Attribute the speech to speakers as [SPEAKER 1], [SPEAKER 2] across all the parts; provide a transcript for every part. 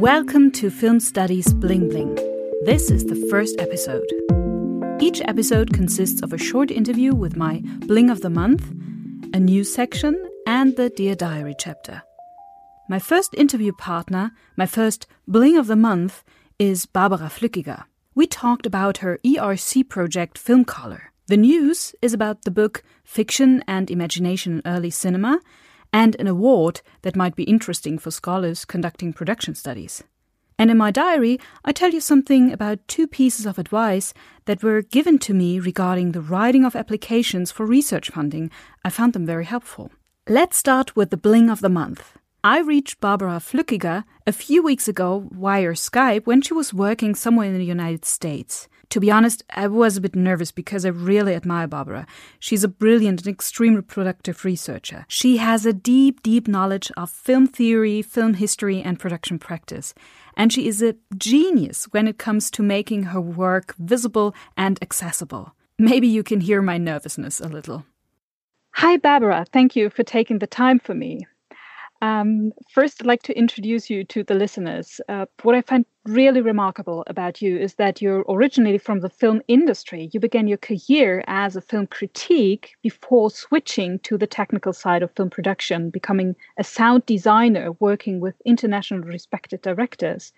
[SPEAKER 1] Welcome to Film Studies Bling Bling. This is the first episode. Each episode consists of a short interview with my Bling of the Month, a news section, and the Dear Diary chapter. My first interview partner, my first Bling of the Month, is Barbara Flückiger. We talked about her ERC project Film Color. The news is about the book Fiction and Imagination in Early Cinema and an award that might be interesting for scholars conducting production studies. And in my diary, I tell you something about two pieces of advice that were given to me regarding the writing of applications for research funding. I found them very helpful. Let's start with the bling of the month. I reached Barbara Flückiger a few weeks ago via Skype when she was working somewhere in the United States. To be honest, I was a bit nervous because I really admire Barbara. She's a brilliant and extremely productive researcher. She has a deep, deep knowledge of film theory, film history, and production practice. And she is a genius when it comes to making her work visible and accessible. Maybe you can hear my nervousness a little. Hi, Barbara. Thank you for taking the time for me. Um, first, I'd like to introduce you to the listeners. Uh, what I find really remarkable about you is that you're originally from the film industry. You began your career as a film critique before switching to the technical side of film production, becoming a sound designer working with international respected directors.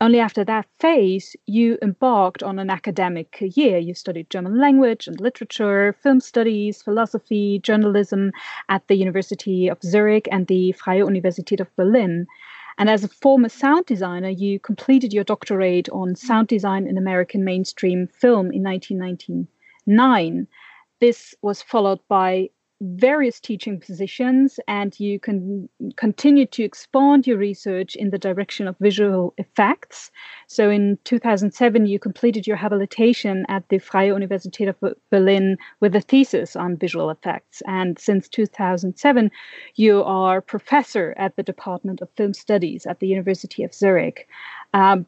[SPEAKER 1] Only after that phase, you embarked on an academic career. You studied German language and literature, film studies, philosophy, journalism at the University of Zurich and the Freie Universität of Berlin. And as a former sound designer, you completed your doctorate on sound design in American mainstream film in 1999. This was followed by various teaching positions and you can continue to expand your research in the direction of visual effects. So in 2007, you completed your habilitation at the Freie Universität of Berlin with a thesis on visual effects. And since 2007, you are professor at the Department of Film Studies at the University of Zurich. Um,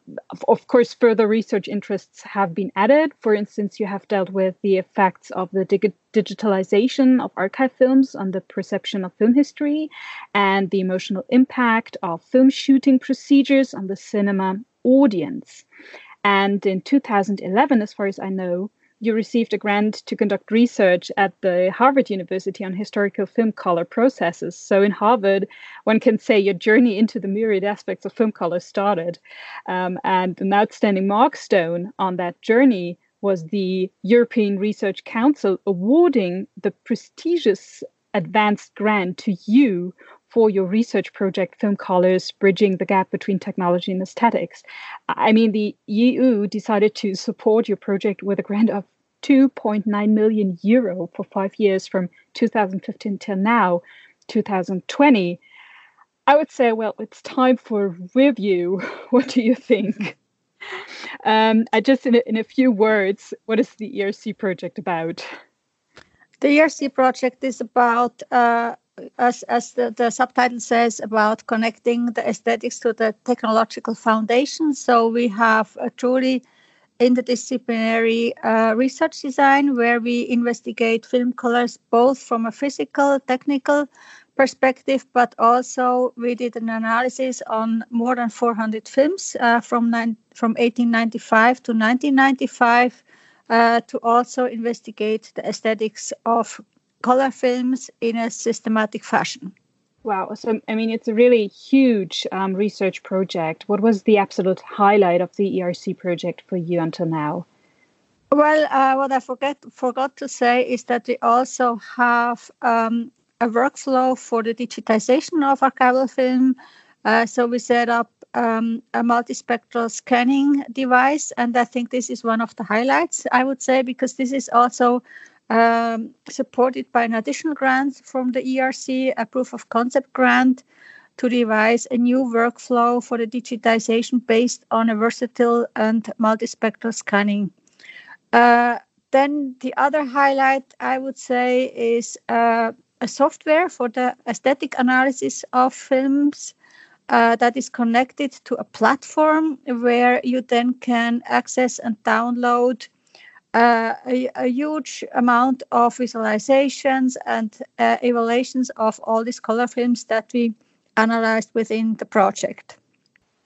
[SPEAKER 1] of, course, further research interests have been added. For instance, you have dealt with the effects of the dig- digitalization of archive films on the perception of film history and the emotional impact of film shooting procedures on the cinema audience. And in 2011, as far as I know, you received a grant to conduct research at the Harvard University on historical film color processes. So, in Harvard, one can say your journey into the myriad aspects of film color started. Um, and an outstanding milestone on that journey was the European Research Council awarding the prestigious advanced grant to you for your research project, Film Colors Bridging the Gap Between Technology and Aesthetics. I mean, the EU decided to support your project with a grant of 2.9 million euro for five years from 2015 till now, 2020. I would say, well, it's time for review. What do you think? Um, I just, in a, in a few words, what is the ERC project about?
[SPEAKER 2] The ERC project is about, uh, as, as the, the subtitle says, about connecting the aesthetics to the technological foundation. So we have a truly interdisciplinary uh, research design where we investigate film colors both from a physical, technical perspective, but also we did an analysis on more than 400 films uh, from, nine, from 1895 to 1995 uh, to also investigate the aesthetics of color films in a systematic fashion.
[SPEAKER 1] Wow. So, I mean, it's a really huge um, research project. What was the absolute highlight of the ERC project for you until now?
[SPEAKER 2] Well, uh, what I forget forgot to say is that we also have um, a workflow for the digitization of archival film. Uh, so we set up um, a multispectral scanning device, and I think this is one of the highlights. I would say because this is also um, supported by an additional grant from the ERC, a proof of concept grant to devise a new workflow for the digitization based on a versatile and multispectral scanning. Uh, then the other highlight I would say is uh, a software for the aesthetic analysis of films uh, that is connected to a platform where you then can access and download uh, a, a, huge amount of visualizations and uh, evaluations of all these color films that we analyzed within the project.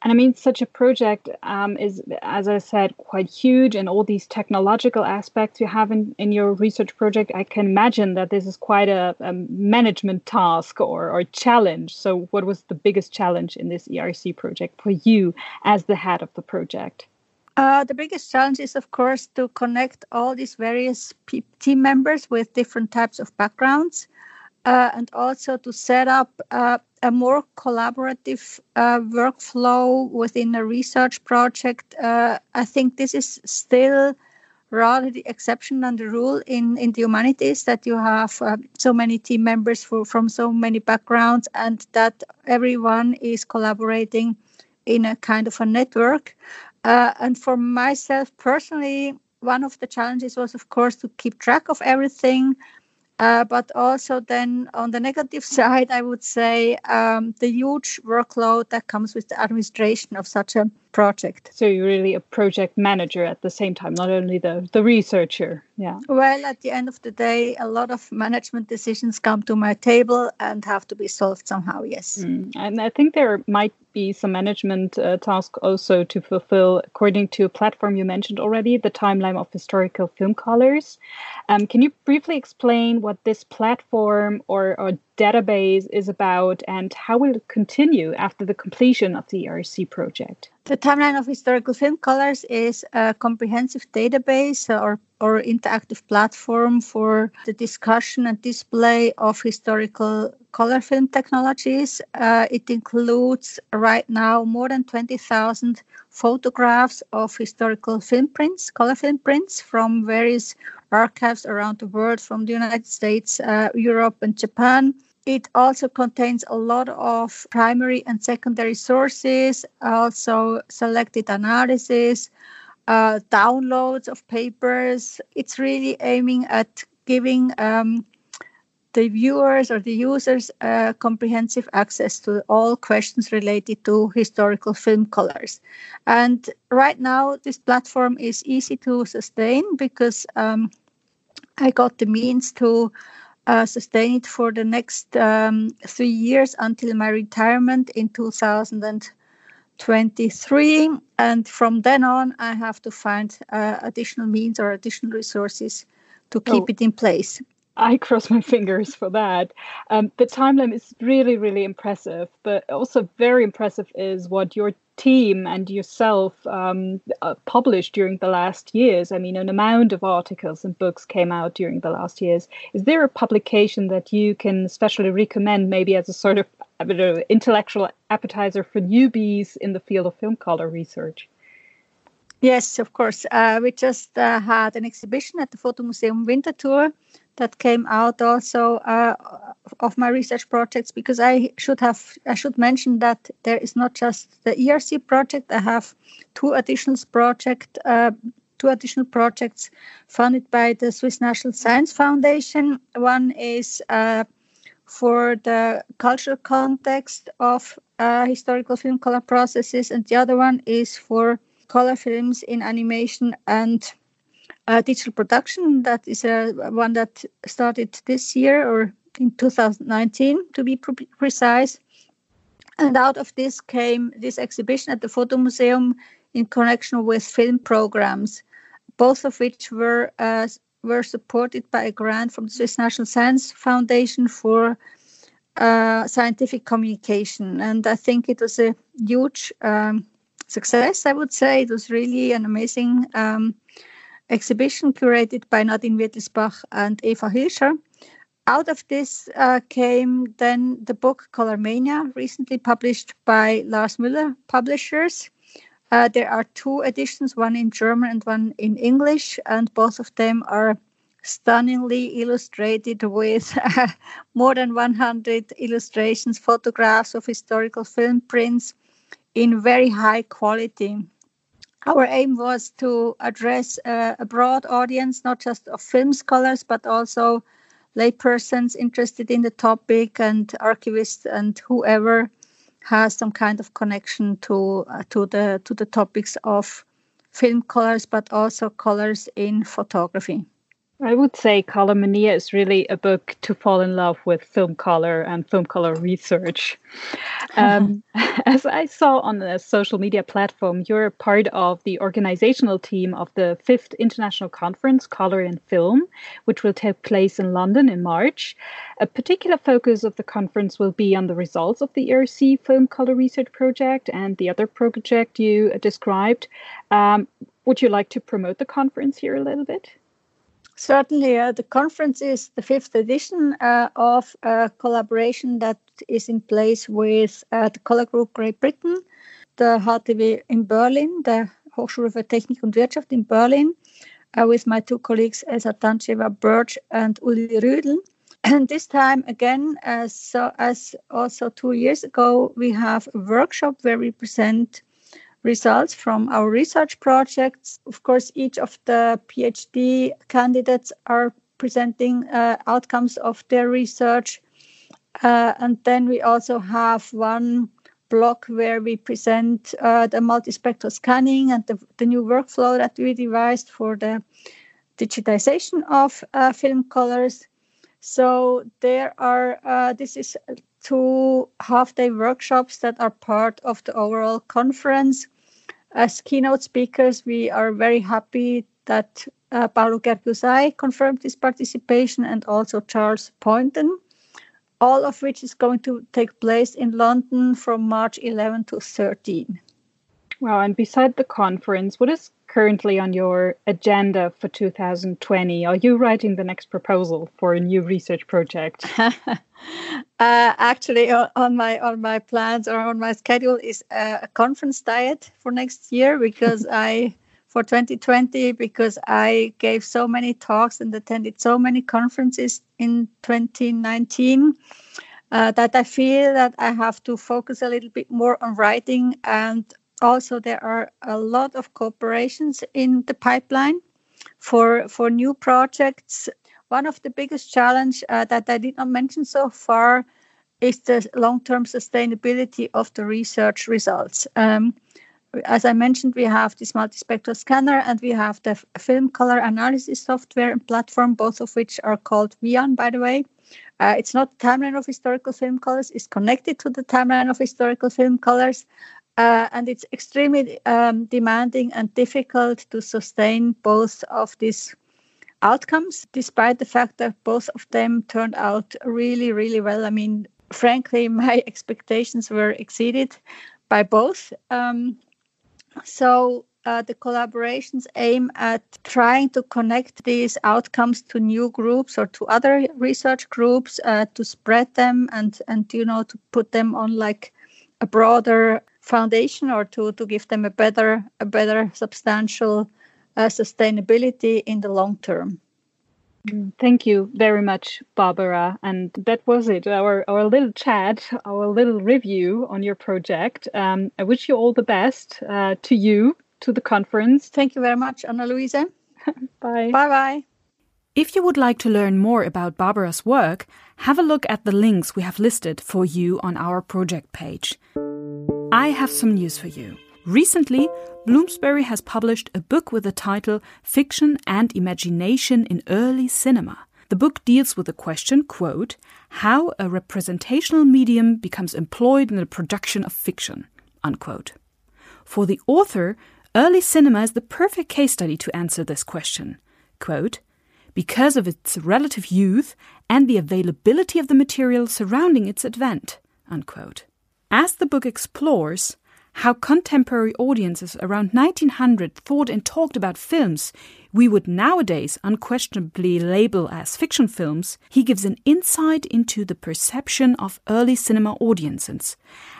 [SPEAKER 1] And I mean, such a project um, is, as I said, quite huge, and all these technological aspects you have in, in your research project. I can imagine that this is quite a, a management task or, or challenge. So, what was the biggest challenge in this ERC project for you as the head of the project?
[SPEAKER 2] Uh, the biggest challenge is, of course, to connect all these various team members with different types of backgrounds uh, and also to set up uh, a more collaborative uh, workflow within a research project. Uh, I think this is still rather the exception than the rule in, in the humanities that you have uh, so many team members for, from so many backgrounds and that everyone is collaborating in a kind of a network. Uh, and for myself personally, one of the challenges was, of course, to keep track of everything. Uh, but also, then on the negative side, I would say um, the huge workload that comes with the administration of such a project.
[SPEAKER 1] So you're really a project manager at the same time, not only the, the researcher. Yeah.
[SPEAKER 2] Well, at the end of the day, a lot of management decisions come to my table and have to be solved somehow, yes.
[SPEAKER 1] Mm. And I think there might be some management uh, task also to fulfill, according to a platform you mentioned already, the timeline of historical film colors. Um, can you briefly explain what this platform or, or database is about and how will it continue after the completion of the ERC project?
[SPEAKER 2] The Timeline of Historical Film Colors is a comprehensive database or, or interactive platform for the discussion and display of historical color film technologies. Uh, it includes right now more than 20,000 photographs of historical film prints, color film prints from various archives around the world, from the United States, uh, Europe, and Japan. It also contains a lot of primary and secondary sources, also selected analysis, uh, downloads of papers. It's really aiming at giving um, the viewers or the users uh, comprehensive access to all questions related to historical film colors. And right now, this platform is easy to sustain because um, I got the means to uh, sustain it for the next um, three years until my retirement in 2023. And from then on, I have to find uh, additional means or additional resources to keep oh. it in place.
[SPEAKER 1] I cross my fingers for that. Um, the timeline is really, really impressive, but also very impressive is what your team and yourself um, uh, published during the last years. I mean, an amount of articles and books came out during the last years. Is there a publication that you can especially recommend, maybe as a sort of I don't know, intellectual appetizer for newbies in the field of film color research?
[SPEAKER 2] Yes, of course. Uh, we just uh, had an exhibition at the Fotomuseum Winterthur that came out also uh, of my research projects because I should have I should mention that there is not just the ERC project. I have two additional project uh, two additional projects funded by the Swiss National Science Foundation. One is uh, for the cultural context of uh, historical film color processes, and the other one is for color films in animation and uh, digital production. That is a one that started this year or in 2019 to be pre- precise. And out of this came this exhibition at the Photo Museum in connection with film programs, both of which were uh, were supported by a grant from the Swiss National Science Foundation for uh, scientific communication. And I think it was a huge um, success. I would say it was really an amazing um, exhibition curated by Nadine Wietlisbach and Eva Hielscher. Out of this uh, came then the book Colormania, recently published by Lars Müller Publishers. Uh, there are two editions, one in German and one in English, and both of them are stunningly illustrated with more than 100 illustrations, photographs of historical film prints in very high quality our aim was to address uh, a broad audience, not just of film scholars, but also laypersons interested in the topic and archivists and whoever has some kind of connection to uh, to the to the topics of film colors, but also colors in photography.
[SPEAKER 3] I would say Color Mania is really a book to fall in love with film color and film color research. Um, as I saw on the social media platform, you're part of the organizational team of the fifth international conference, Color in Film, which will take place in London in March. A particular focus of the conference will be on the results of the ERC Film Color Research Project and the other project you described. Um, would you like to promote the conference here a little bit?
[SPEAKER 2] Certainly, uh, the conference is the fifth edition uh, of a collaboration that is in place with uh, the Color Group Great Britain, the HTW in Berlin, the Hochschule für Technik und Wirtschaft in Berlin, uh, with my two colleagues Elsa Tantcheva Burdge and Uli Rüdel. And this time again, as, so, as also two years ago, we have a workshop where we present results from our research projects. Of course, each of the PhD candidates are presenting uh, outcomes of their research. Uh, and then we also have one block where we present uh, the multispectral scanning and the, the, new workflow that we devised for the digitization of uh, film colors. So there are, uh, this is two half day workshops that are part of the overall conference. As keynote speakers, we are very happy that uh, Paolo Cherchi Usai confirmed his participation and also Charles Poynton, all of which is going to take place in London from March 11 to 13.
[SPEAKER 3] Wow, and beside the conference, what is currently on your agenda for 2020? Are you writing the next proposal for a new research project? uh,
[SPEAKER 2] actually, on my on my plans or on my schedule is a conference diet for next year because I for 2020 because I gave so many talks and attended so many conferences in 2019 uh, that I feel that I have to focus a little bit more on writing. And also there are a lot of cooperations in the pipeline for for new projects one of the biggest challenge uh, that i did not mention so far is the long-term sustainability of the research results. Um, as i mentioned we have this multispectral scanner and we have the film color analysis software and platform both of which are called VIAN by the way. Uh, it's not the timeline of historical film colors it's connected to the timeline of historical film colors uh, and it's extremely um, demanding and difficult to sustain both of these outcomes, despite the fact that both of them turned out really, really well. I mean, frankly, my expectations were exceeded by both. Um, so uh, the collaborations aim at trying to connect these outcomes to new groups or to other research groups uh, to spread them and and you know to put them on like a broader foundation or to, to give them a better a better substantial sustainability in the long term.
[SPEAKER 3] Mm, thank you very much, Barbara. And that was it, our, our little chat, our little review on your project. Um, I wish you all the best uh, to you, to the conference.
[SPEAKER 2] Thank you very much, Anna Luisa.
[SPEAKER 3] bye.
[SPEAKER 2] Bye bye.
[SPEAKER 3] If you would like to learn more about Barbara's work, have a look at the links we have listed for you on our project page. I have some news for you. Recently, Bloomsbury has published a book with the title Fiction and Imagination in Early Cinema. The book deals with the question, quote, how a representational medium becomes employed in the production of fiction, unquote. For the author, early cinema is the perfect case study to answer this question. Quote, because of its relative youth and the availability of the material surrounding its advent, unquote. As the book explores how contemporary audiences around 1900 thought and talked about films we would nowadays unquestionably label as fiction films, he gives an insight into the perception of early cinema audiences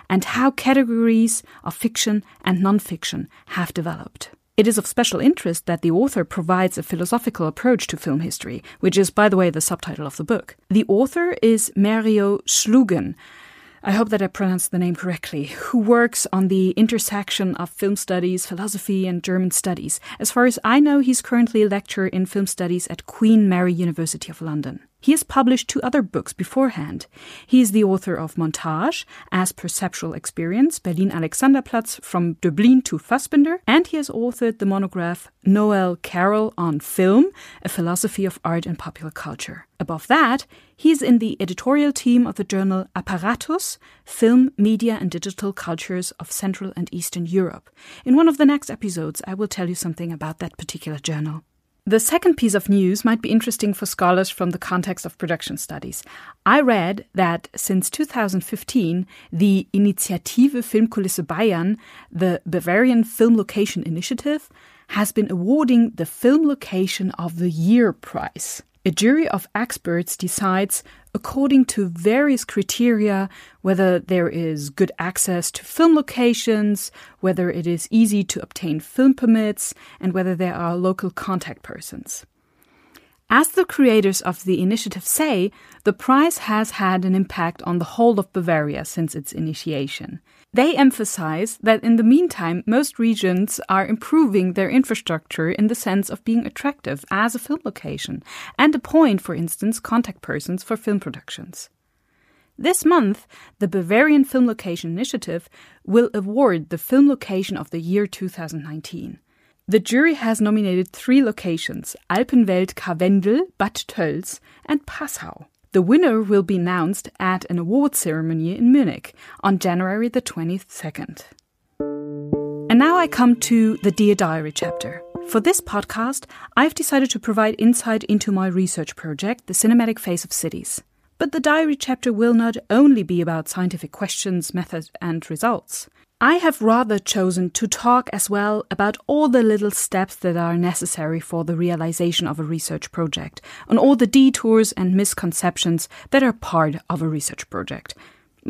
[SPEAKER 3] and how categories of fiction and non-fiction have developed. It is of special interest that the author provides a philosophical approach to film history, which is, by the way, the subtitle of the book. The author is Mario Slugan, I hope that I pronounced the name correctly, who works on the intersection of film studies, philosophy, and German studies. As far as I know, he's currently a lecturer in film studies at Queen Mary University of London. He has published two other books beforehand. He is the author of Montage, as Perceptual Experience, Berlin Alexanderplatz from Döblin to Fassbinder, and he has authored the monograph Noel Carroll on Film, a philosophy of art and popular culture. Above that, he is in the editorial team of the journal Apparatus, Film, Media and Digital Cultures of Central and Eastern Europe. In one of the next episodes, I will tell you something about that particular journal. The second piece of news might be interesting for scholars from the context of production studies. I read that since 2015, the Initiative Filmkulisse Bayern, the Bavarian Film Location Initiative, has been awarding the Film Location of the Year prize. A jury of experts decides, according to various criteria, whether there is good access to film locations, whether it is easy to obtain film permits, and whether there are local contact persons. As the creators of the initiative say, the prize has had an impact on the whole of Bavaria since its initiation. They emphasize that in the meantime, most regions are improving their infrastructure in the sense of being attractive as a film location and appoint, for instance, contact persons for film productions. This month, the Bavarian Film Location Initiative will award the Film Location of the Year 2019. The jury has nominated three locations Alpenwelt Karwendel, Bad Tölz, and Passau. The winner will be announced at an award ceremony in Munich on January the 22nd. And now I come to the Dear Diary chapter. For this podcast, I've decided to provide insight into my research project, The Cinematic Face of Cities. But the diary chapter will not only be about scientific questions, methods, and results. I have rather chosen to talk as well about all the little steps that are necessary for the realization of a research project, on all the detours and misconceptions that are part of a research project.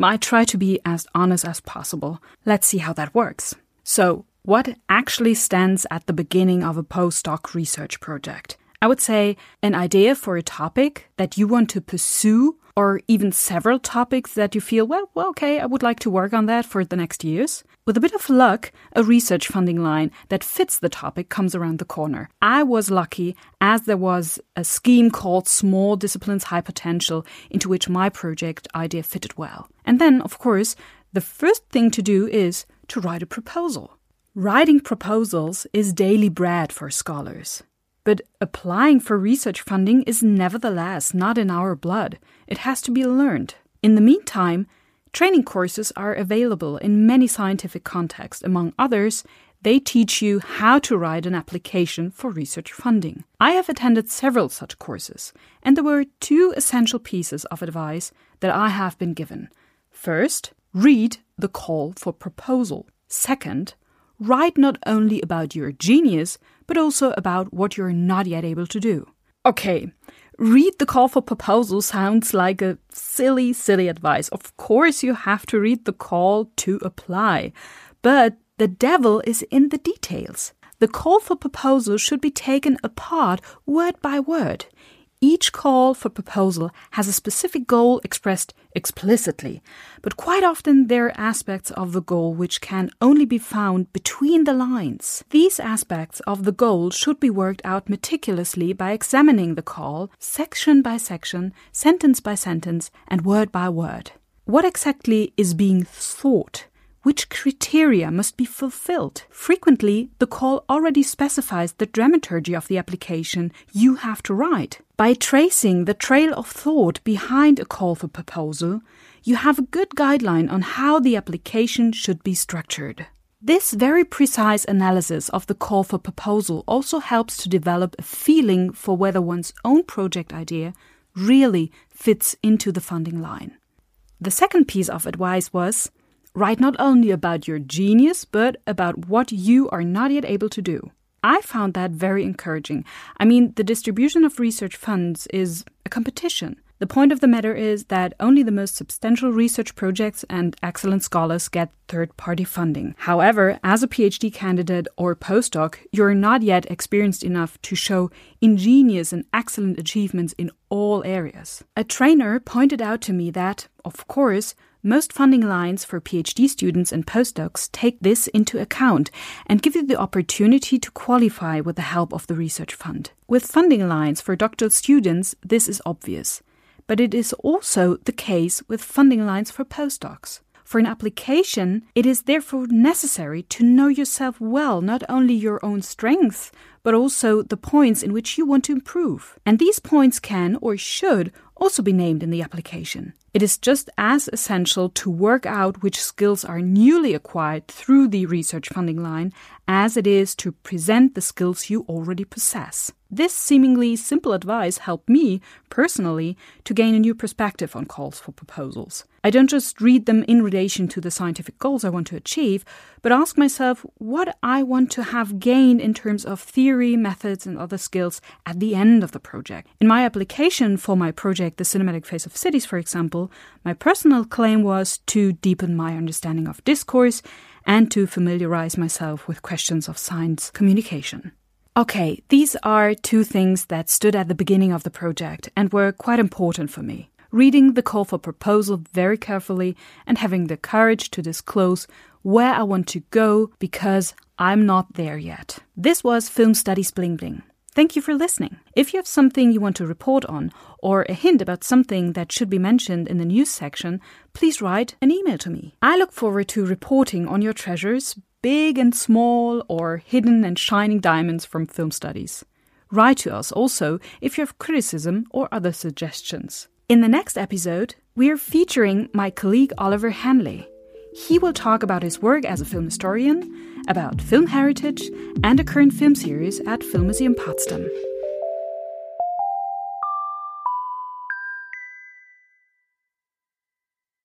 [SPEAKER 3] I try to be as honest as possible. Let's see how that works. So, what actually stands at the beginning of a postdoc research project? I would say an idea for a topic that you want to pursue or even several topics that you feel, well, well, okay, I would like to work on that for the next years. With a bit of luck, a research funding line that fits the topic comes around the corner. I was lucky as there was a scheme called Small Disciplines High Potential into which my project idea fitted well. And then, of course, the first thing to do is to write a proposal. Writing proposals is daily bread for scholars. But applying for research funding is nevertheless not in our blood. It has to be learned. In the meantime, training courses are available in many scientific contexts. Among others, they teach you how to write an application for research funding. I have attended several such courses, and there were two essential pieces of advice that I have been given. First, read the call for proposal. Second, write not only about your genius, but also about what you're not yet able to do. Okay, read the call for proposal sounds like a silly, silly advice. Of course, you have to read the call to apply, but the devil is in the details. The call for proposal should be taken apart word by word. Each call for proposal has a specific goal expressed explicitly, but quite often there are aspects of the goal which can only be found between the lines. These aspects of the goal should be worked out meticulously by examining the call section by section, sentence by sentence, and word by word. What exactly is being thought? which criteria must be fulfilled. Frequently, the call already specifies the dramaturgy of the application you have to write. By tracing the trail of thought behind a call for proposal, you have a good guideline on how the application should be structured. This very precise analysis of the call for proposal also helps to develop a feeling for whether one's own project idea really fits into the funding line. The second piece of advice was Write not only about your genius, but about what you are not yet able to do. I found that very encouraging. I mean, the distribution of research funds is a competition. The point of the matter is that only the most substantial research projects and excellent scholars get third party funding. However, as a PhD candidate or postdoc, you're not yet experienced enough to show ingenious and excellent achievements in all areas. A trainer pointed out to me that, of course, Most funding lines for PhD students and postdocs take this into account and give you the opportunity to qualify with the help of the research fund. With funding lines for doctoral students, this is obvious, but it is also the case with funding lines for postdocs. For an application, it is therefore necessary to know yourself well, not only your own strengths, but also the points in which you want to improve. And these points can or should also be named in the application. It is just as essential to work out which skills are newly acquired through the research funding line as it is to present the skills you already possess. This seemingly simple advice helped me, personally, to gain a new perspective on calls for proposals. I don't just read them in relation to the scientific goals I want to achieve, but ask myself what I want to have gained in terms of theory, methods, and other skills at the end of the project. In my application for my project, The Cinematic Face of Cities, for example, my personal claim was to deepen my understanding of discourse and to familiarize myself with questions of science communication. Okay, these are two things that stood at the beginning of the project and were quite important for me. Reading the call for proposal very carefully and having the courage to disclose where I want to go because I'm not there yet. This was Film Studies Bling Bling. Thank you for listening. If you have something you want to report on or a hint about something that should be mentioned in the news section, please write an email to me. I look forward to reporting on your treasures, big and small, or hidden and shining diamonds from film studies. Write to us also if you have criticism or other suggestions. In the next episode, we are featuring my colleague Oliver Hanley. He will talk about his work as a film historian, about film heritage, and a current film series at Filmmuseum Potsdam.